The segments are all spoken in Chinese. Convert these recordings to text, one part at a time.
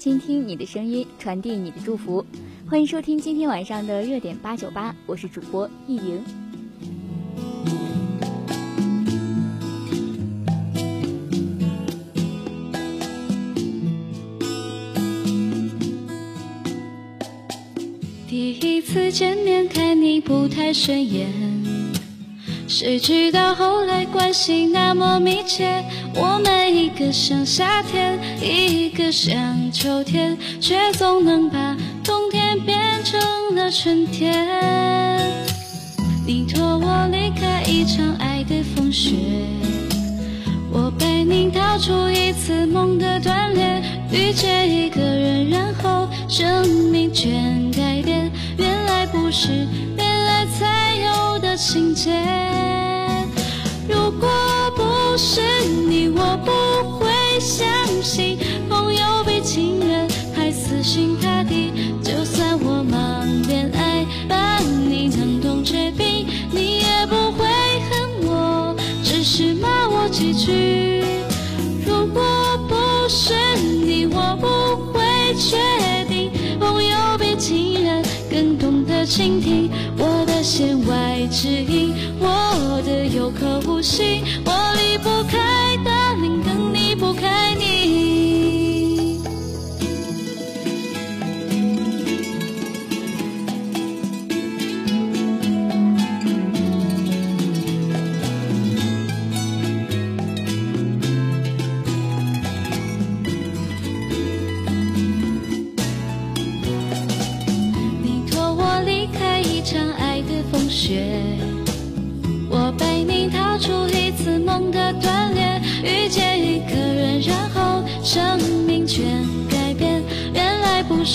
倾听你的声音，传递你的祝福。欢迎收听今天晚上的热点八九八，我是主播易莹。第一次见面看你不太顺眼，谁知道后来关系那么密切。我们一个像夏天，一个像秋天，却总能把冬天变成了春天。你托我离开一场爱的风雪，我背你逃出一次梦的断裂，遇见一个人，然后生命全改变。原来不是恋爱才有的情节。如果是你，我不会相信朋友比情人还死心塌地。就算我忙恋爱，把你冷冻结冰，你也不会恨我，只是骂我几句。如果不是你，我不会确定朋友比情人更懂得倾听我的弦外之音，我的有口无心，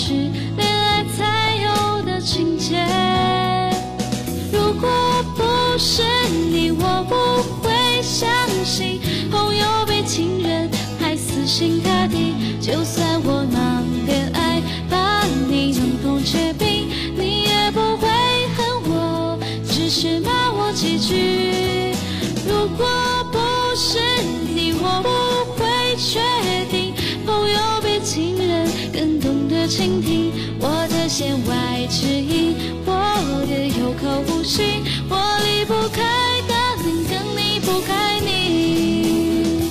是恋爱才有的情节。如果不是你，我不会相信朋友比情人还死心塌地。就算我忙恋爱，把你冷冻结冰，你也不会恨我，只是骂我几句。如果不是你，我不会倾听我的弦外之音，我的有口无心，我离不开的灵，更离不开你。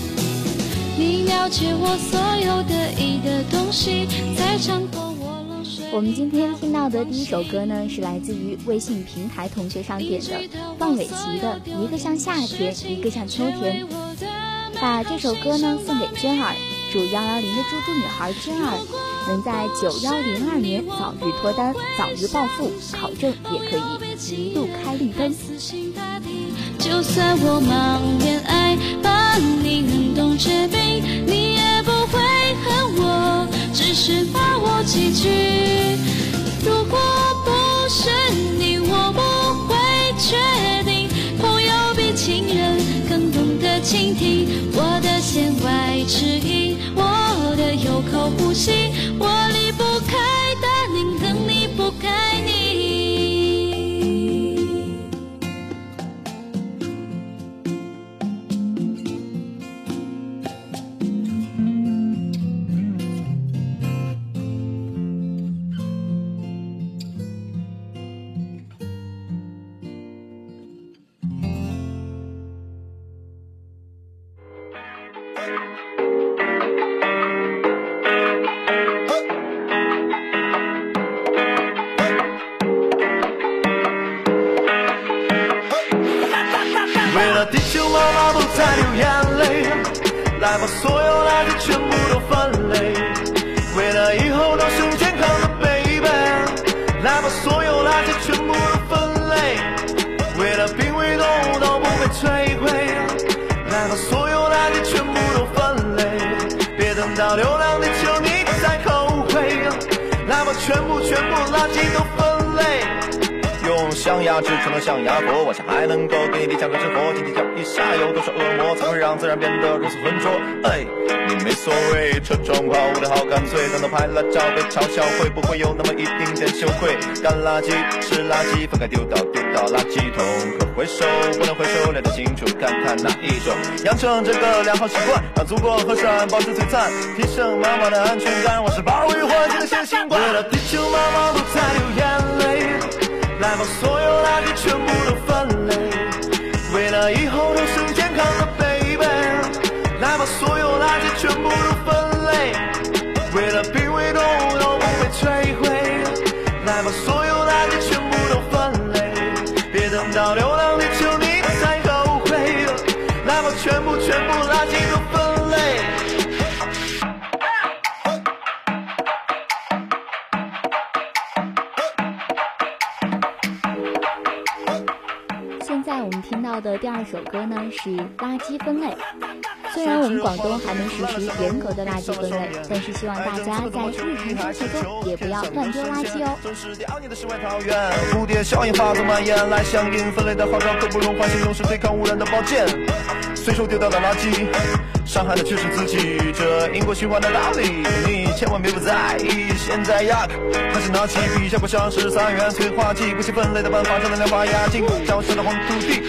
你了解我所有得意的东西，在伤口我漏水。我们今天听到的第一首歌呢，是来自于微信平台同学上点的范玮琪的《一个像夏天，一个像秋天》。把这首歌呢送给娟儿，祝幺幺零的猪猪女孩娟儿能在九幺零二年早日脱单，早日暴富，考证也可以一路开绿灯。就算我忙恋爱，把你冷冻结冰，你也不会恨我，只是骂我几句。如果不是你，我不会确定朋友比情人更懂得倾听我的弦外之音，我的有口呼吸，我摧毁，来把所有垃圾全部都分类。别等到流浪地球你再后悔，来把全部全部垃圾都分。象牙，只成了象牙国。我想还能够给你点讲个真货，今天教一下有多少恶魔才会让自然变得如此浑浊？哎，你没所谓，车窗花雾的好干脆，等到拍了照被嘲笑，会不会有那么一丁点羞愧？干垃圾是垃圾，分开丢到丢到垃圾桶，可回收不能回收，聊得清楚，看看哪一种？养成这个良好习惯，让祖国和山保持璀璨，提升妈妈的安全感。我是保卫环境的先行官，为了地球妈首歌呢是垃圾分类。虽然我们广东还没实施严格的垃圾分类，但是希望大家在日常生活中也不要乱丢垃圾哦。蝴蝶效应发作蔓延，来响应分类的号召，刻不容缓，行动是对抗污染的宝剑。随手丢掉的垃圾，伤害的却是自己，这因果循环的道理，你千万别不在意。现在呀，还是拿起笔，下不像是三元催化剂，不惜分类的办法，正能量发芽，进消失的黄土地。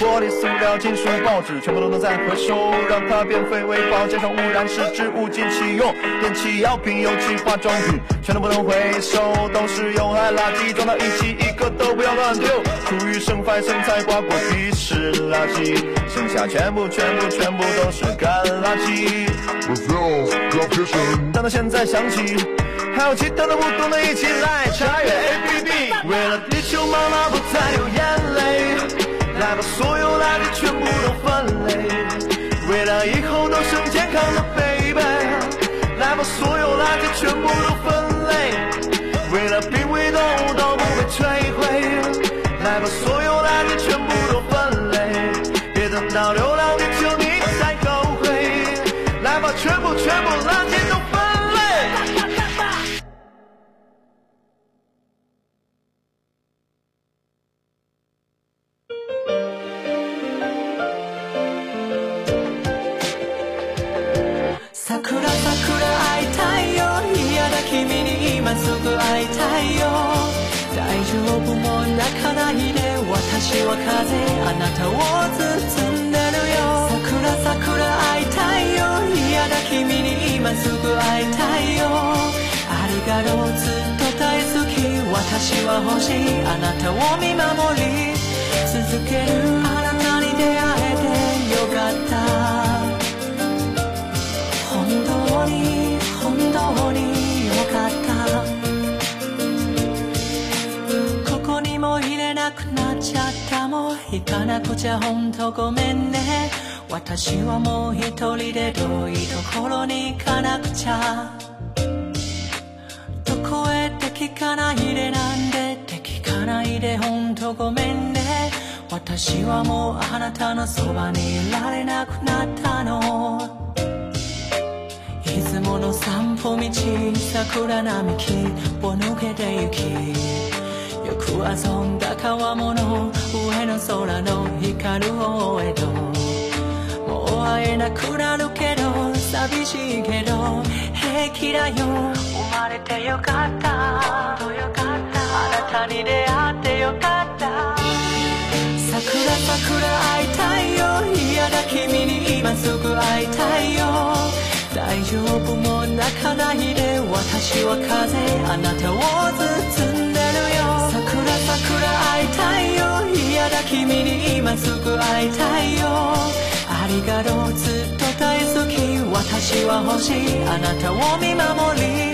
玻璃、塑料、金属、报纸，全部都能再回收，让它变废为宝。减少污染是植物尽其用，电器、药品、油漆、化妆品，全都不能回收，都是有害垃圾，装到一起，一个都不要乱丢。厨余、剩饭、剩菜、瓜果皮是垃圾，剩下全部、全部、全部都是干垃圾。等到现在想起，还有其他的不懂的，一起来查阅 APP。为了地球妈妈不再流眼泪，来把所有垃圾全部都分类。为了以后都生健康的 baby，来把所有垃圾全部都分类。为了濒危动物都不被摧毁，来把所有垃圾全部都分类。别等到流浪地球你才后悔，来把全部全部垃圾私は欲しい。あなたを見守り続ける。あなたに出会えてよかった。本当に本当によかった。ここにも入れなくなっちゃった。もう行かなくちゃ。本当ごめんね。私はもう一人で遠いところに行かなくちゃ。かないでなんでって聞かないで本当ごめんね。私はもうあなたのそばにいられなくなったの。いつもの散歩道桜並木を抜けて行きよく遊んだ川面上の空の光る方へともう会えなくなるけど寂しいけど平気だよ。まれてよかった。よかった。あなたに出会ってよかった。桜桜会いたいよ。嫌だ君に今すぐ会いたいよ。大丈夫も泣かないで私は風あなたを包んでるよ。桜桜会いたいよ。嫌だ君に今すぐ会いたいよ。ありがとうずっと大好き。私は欲しい。あなたを見守り。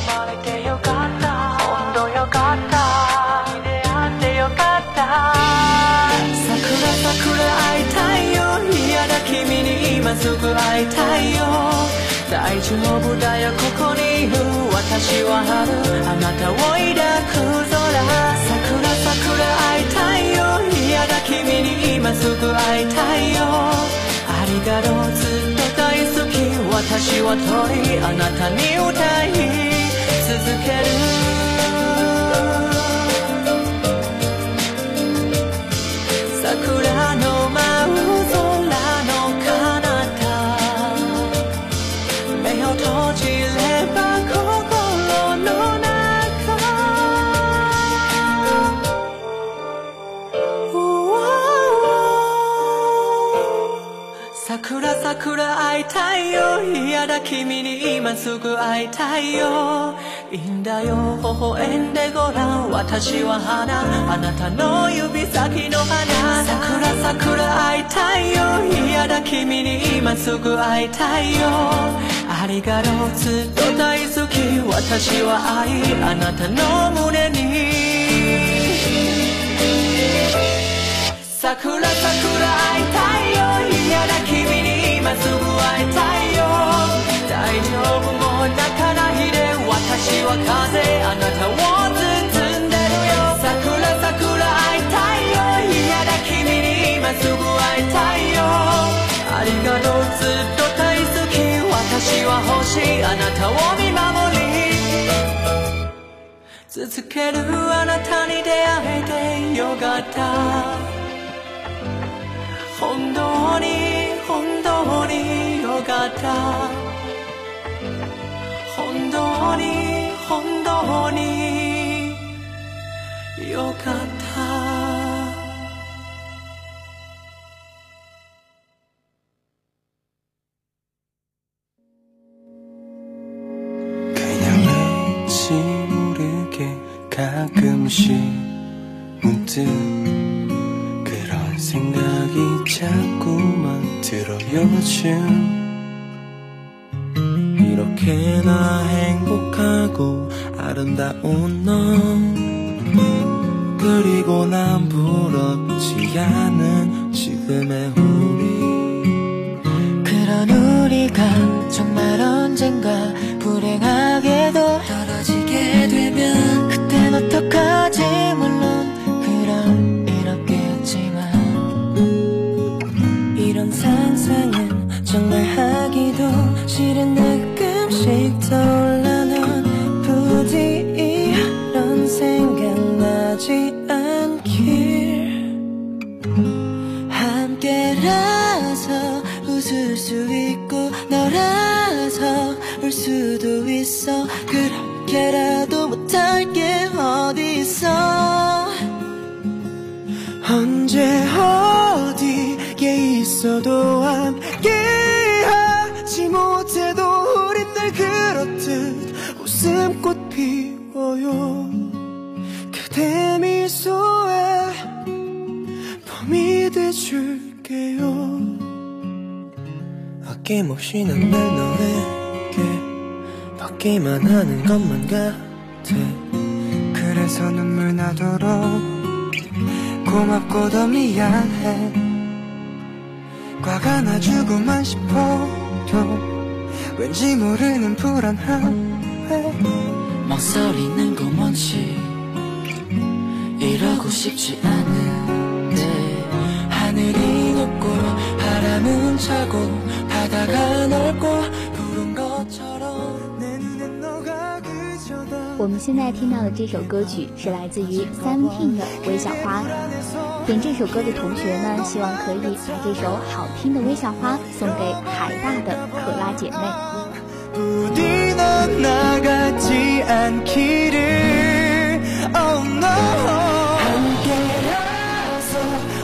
よかった。出会ってよかった桜桜会いたいよ。嫌だ君に今すぐ会いたいよ。大丈夫だよここにいる私は春。あなたを抱く空。桜桜会いたいよ。嫌だ君に今すぐ会いたいよ。ありがとうずっと大好き。私は鳥あなたに歌い続ける。よ嫌だ君に今すぐ会いたいよ。いいんだよ。微笑んでごらん。私は花。あなたの指先の花。桜桜会いたいよ。嫌だ君に今すぐ会いたいよ。ありがとう。ずっと大好き。私は愛。あなたの胸に。桜桜会いたいよ。嫌だ君に今すぐ会いたいよ。は風あなたを包んでるよ。桜桜会いたいよ。嫌だ君に今すぐ会いたいよ。ありがとうずっと大好き。私は欲しい。あなたを見守り。続けるあなたに出会えてよかった。本当に本当によかった。本当に 혼돈이 요 같아 그냥 왠지 모르게 가끔씩 문득 그런 생각이 자꾸만 들어 요. 이렇게나 행복하고 아름다운 너. 그리고 난 부럽지 않은 지금의 우리. 그런 우리가 정말 언젠가 불행하게도 떨어지게 되면 그땐 어떡하지? 물론 그럼 이렇겠지만 이런 상상은 정말 하기도 싫은 가끔씩 떠올라 넌 부디 이런 생각나지 않길. 함께라서 웃을 수 있고 너라서 울 수도 있어. 그렇게라도 못할 게 어딨어 언제 어디에 있어도 피워요. 그대 미소에 봄이 돼줄게요. 아낌없이 난늘 너에게 받기만 하는 것만 같아. 그래서 눈물 나도록 고맙고 더 미안해. 과가 나주고만 싶어도 왠지 모르는 불안함에 망설이는 거 뭔지 이러고 싶지 않은데 하늘이 높고 바람은 차고 바다가 넓고 푸른 것처럼 내 눈엔 너가 그저다 我们现在听到的这首歌曲是来自于 Seventeen 的《微笑花》。点这首歌的同学呢，希望可以把这首好听的《微笑花》送给海大的可拉姐妹。 늦지 않기를. Oh no. 함께라서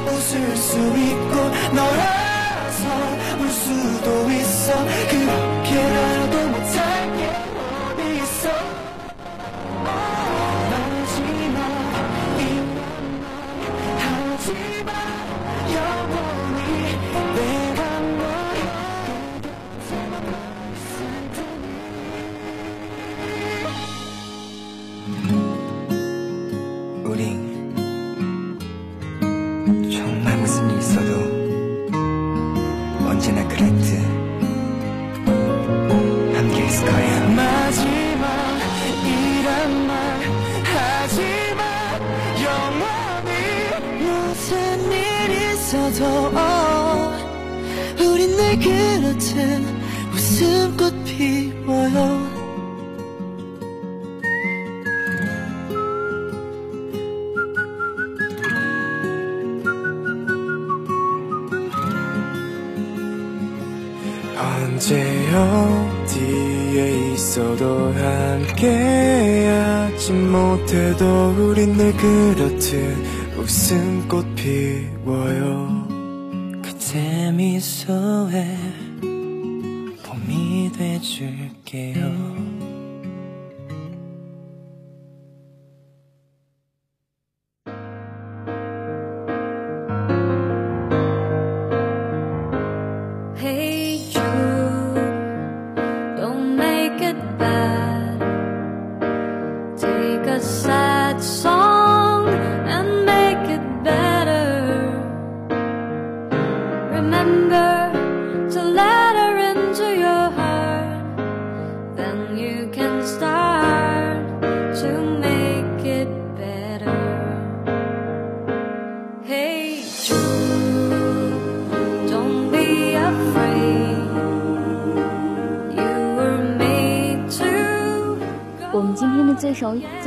웃을 수 있고 너라서 울 수도 있어. 그렇게라도 언제 어디에 있어도 함께하지 못해도 우린 늘 그렇듯 웃음꽃 피워요. 그때 미소에 봄이 돼줄게요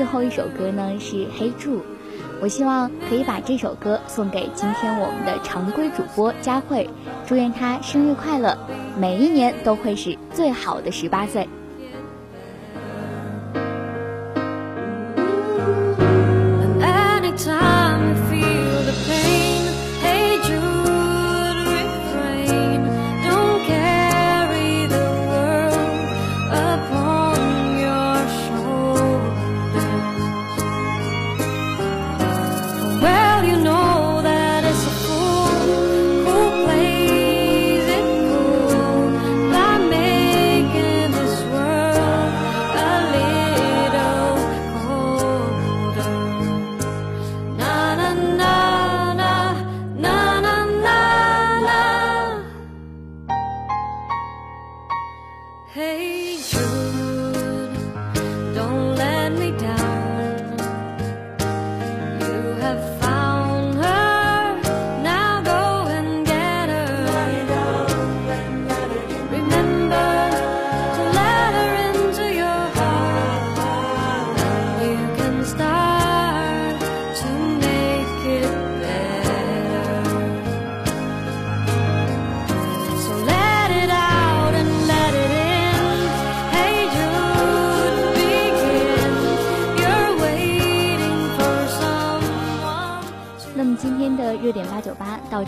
最后一首歌呢是《黑柱》，我希望可以把这首歌送给今天我们的常规主播佳慧，祝愿她生日快乐，每一年都会是最好的十八岁。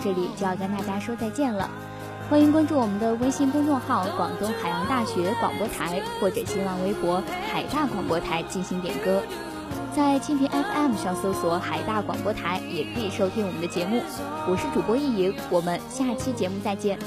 这里就要跟大家说再见了。欢迎关注我们的微信公众号“广东海洋大学广播台”或者新浪微博“海大广播台”进行点歌。在蜻蜓 FM 上搜索“海大广播台”也可以收听我们的节目。我是主播易莹，我们下期节目再见。